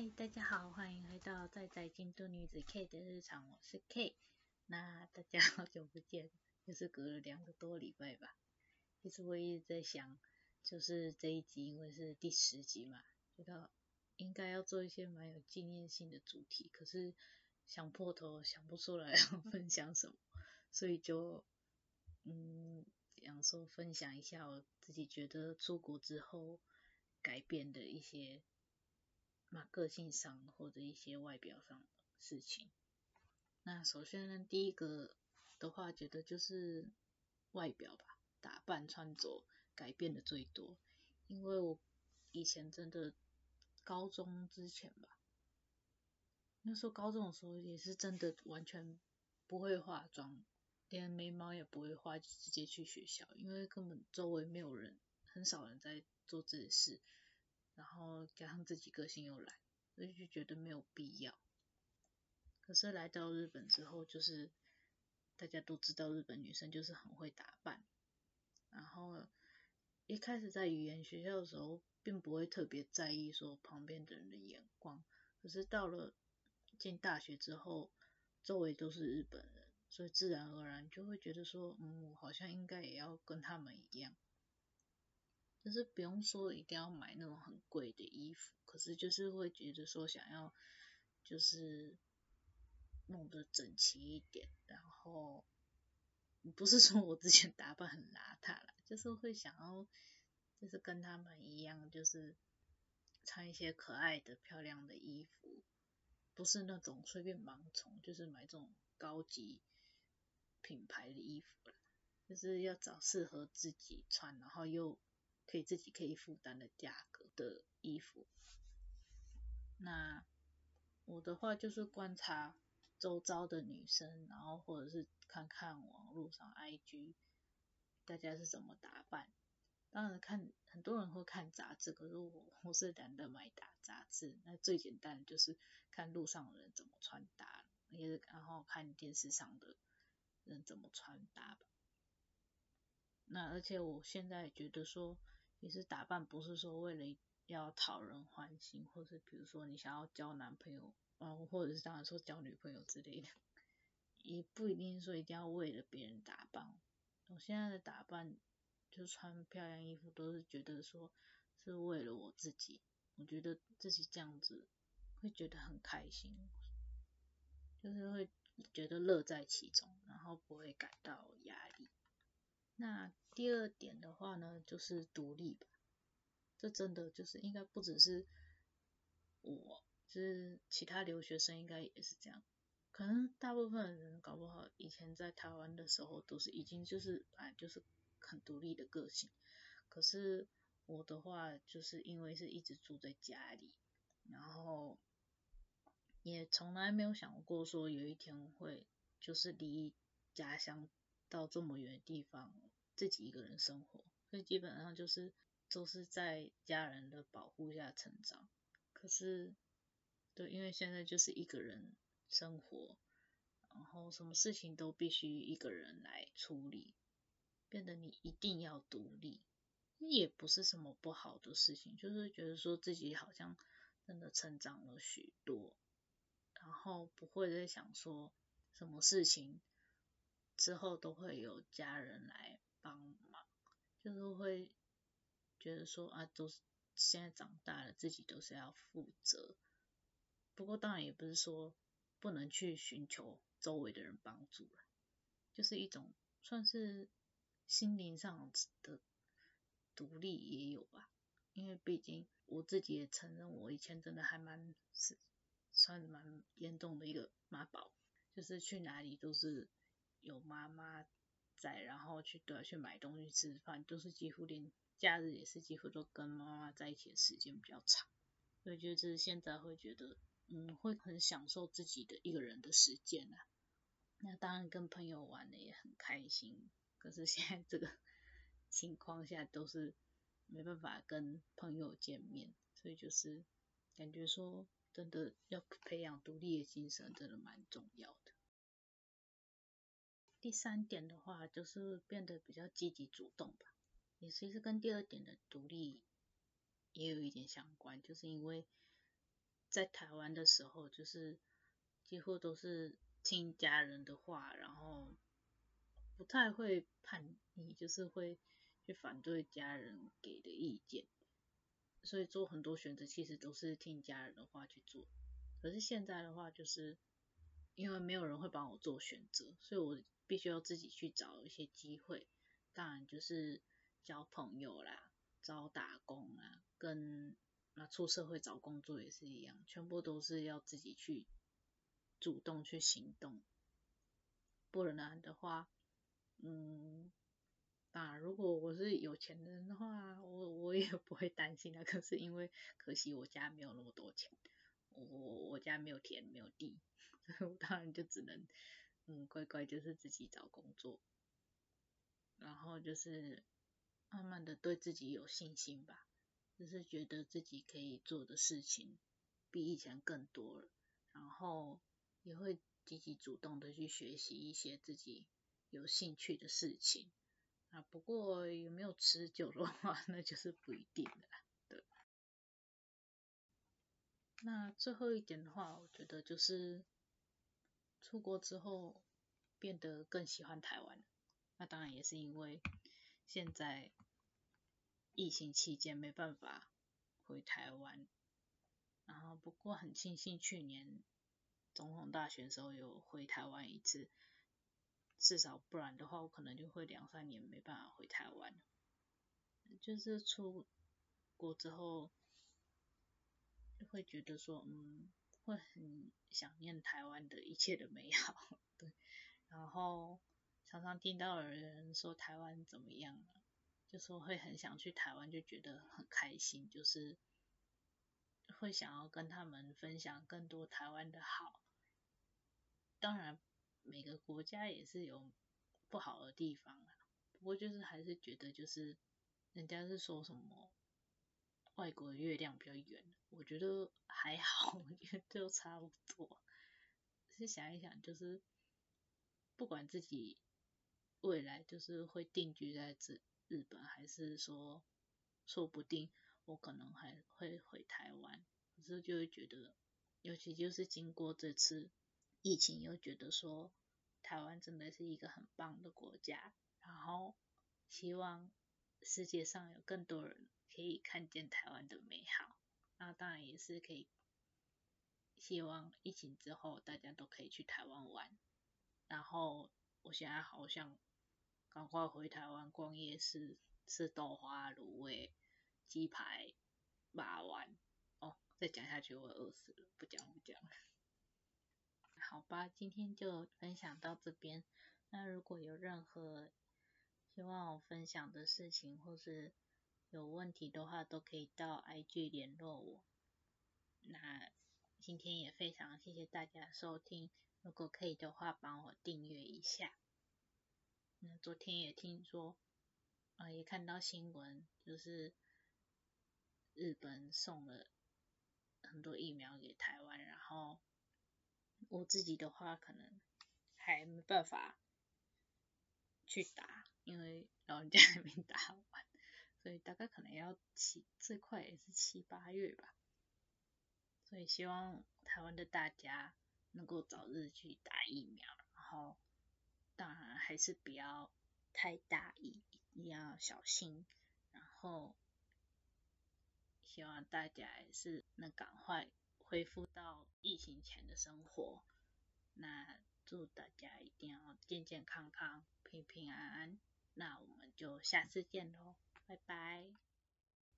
嗨，大家好，欢迎回到在在京都女子 K 的日常，我是 K。那大家好久不见，就是隔了两个多礼拜吧。其实我一直在想，就是这一集因为是第十集嘛，觉得应该要做一些蛮有纪念性的主题，可是想破头想不出来 要分享什么，所以就嗯想说分享一下我自己觉得出国之后改变的一些。嘛，个性上或者一些外表上事情。那首先呢，第一个的话，觉得就是外表吧，打扮穿着改变的最多。因为我以前真的高中之前吧，那时候高中的时候也是真的完全不会化妆，连眉毛也不会画，就直接去学校，因为根本周围没有人，很少人在做这些事。然后加上自己个性又懒，所以就觉得没有必要。可是来到日本之后，就是大家都知道日本女生就是很会打扮。然后一开始在语言学校的时候，并不会特别在意说旁边的人的眼光。可是到了进大学之后，周围都是日本人，所以自然而然就会觉得说，嗯，我好像应该也要跟他们一样。就是不用说一定要买那种很贵的衣服，可是就是会觉得说想要就是弄得整齐一点，然后不是说我之前打扮很邋遢啦，就是会想要就是跟他们一样，就是穿一些可爱的漂亮的衣服，不是那种随便盲从，就是买这种高级品牌的衣服啦，就是要找适合自己穿，然后又。可以自己可以负担的价格的衣服。那我的话就是观察周遭的女生，然后或者是看看网络上 IG 大家是怎么打扮。当然看很多人会看杂志，可是我我是懒得买杂杂志。那最简单的就是看路上的人怎么穿搭，也是然后看电视上的人怎么穿搭吧。那而且我现在觉得说。也是打扮，不是说为了要讨人欢心，或是比如说你想要交男朋友，嗯，或者是当然说交女朋友之类的，也不一定说一定要为了别人打扮。我现在的打扮，就穿漂亮衣服，都是觉得说是为了我自己，我觉得自己这样子会觉得很开心，就是会觉得乐在其中，然后不会感到压力。那第二点的话呢，就是独立吧。这真的就是应该不只是我，就是其他留学生应该也是这样。可能大部分人搞不好以前在台湾的时候都是已经就是哎就是很独立的个性。可是我的话就是因为是一直住在家里，然后也从来没有想过说有一天会就是离家乡。到这么远的地方，自己一个人生活，所以基本上就是都是在家人的保护下成长。可是，对，因为现在就是一个人生活，然后什么事情都必须一个人来处理，变得你一定要独立，也不是什么不好的事情，就是觉得说自己好像真的成长了许多，然后不会再想说什么事情。之后都会有家人来帮忙，就是会觉得说啊，都是现在长大了，自己都是要负责。不过当然也不是说不能去寻求周围的人帮助了，就是一种算是心灵上的独立也有吧。因为毕竟我自己也承认，我以前真的还蛮是算蛮严重的一个妈宝，就是去哪里都是。有妈妈在，然后去对去买东西吃饭，都是几乎连假日也是几乎都跟妈妈在一起的时间比较长，所以就是现在会觉得，嗯，会很享受自己的一个人的时间啊。那当然跟朋友玩的也很开心，可是现在这个 情况下都是没办法跟朋友见面，所以就是感觉说真的要培养独立的精神，真的蛮重要的。第三点的话，就是变得比较积极主动吧，也其实跟第二点的独立也有一点相关，就是因为在台湾的时候，就是几乎都是听家人的话，然后不太会叛逆，就是会去反对家人给的意见，所以做很多选择其实都是听家人的话去做。可是现在的话，就是因为没有人会帮我做选择，所以我必须要自己去找一些机会。当然就是交朋友啦，找打工啦，跟那出社会找工作也是一样，全部都是要自己去主动去行动。不然的话，嗯，当然如果我是有钱人的话，我我也不会担心啊。可是因为可惜我家没有那么多钱。我我家没有田没有地，我当然就只能嗯乖乖就是自己找工作，然后就是慢慢的对自己有信心吧，就是觉得自己可以做的事情比以前更多了，然后也会积极主动的去学习一些自己有兴趣的事情啊，不过有没有持久的话，那就是不一定了。那最后一点的话，我觉得就是出国之后变得更喜欢台湾。那当然也是因为现在疫情期间没办法回台湾，然后不过很庆幸去年总统大选时候有回台湾一次，至少不然的话我可能就会两三年没办法回台湾。就是出国之后。会觉得说，嗯，会很想念台湾的一切的美好，对。然后常常听到有人说台湾怎么样了，就说会很想去台湾，就觉得很开心，就是会想要跟他们分享更多台湾的好。当然，每个国家也是有不好的地方啊，不过就是还是觉得就是人家是说什么。外国的月亮比较圆，我觉得还好，我觉得都差不多。是想一想，就是不管自己未来就是会定居在这日本，还是说说不定我可能还会回台湾，可是就会觉得，尤其就是经过这次疫情，又觉得说台湾真的是一个很棒的国家，然后希望世界上有更多人。可以看见台湾的美好，那当然也是可以。希望疫情之后大家都可以去台湾玩。然后我现在好想赶快回台湾逛夜市，吃豆花、卤味、鸡排、麻丸。哦，再讲下去我饿死了，不讲不讲。好吧，今天就分享到这边。那如果有任何希望我分享的事情，或是有问题的话都可以到 IG 联络我。那今天也非常谢谢大家收听，如果可以的话帮我订阅一下。那昨天也听说，啊也看到新闻，就是日本送了很多疫苗给台湾，然后我自己的话可能还没办法去打，因为老人家还没打完。所以大概可能要七，最快也是七八月吧。所以希望台湾的大家能够早日去打疫苗，然后当然还是不要太大意，一定要小心。然后希望大家也是能赶快恢复到疫情前的生活。那祝大家一定要健健康康、平平安安。那我们就下次见喽。拜拜。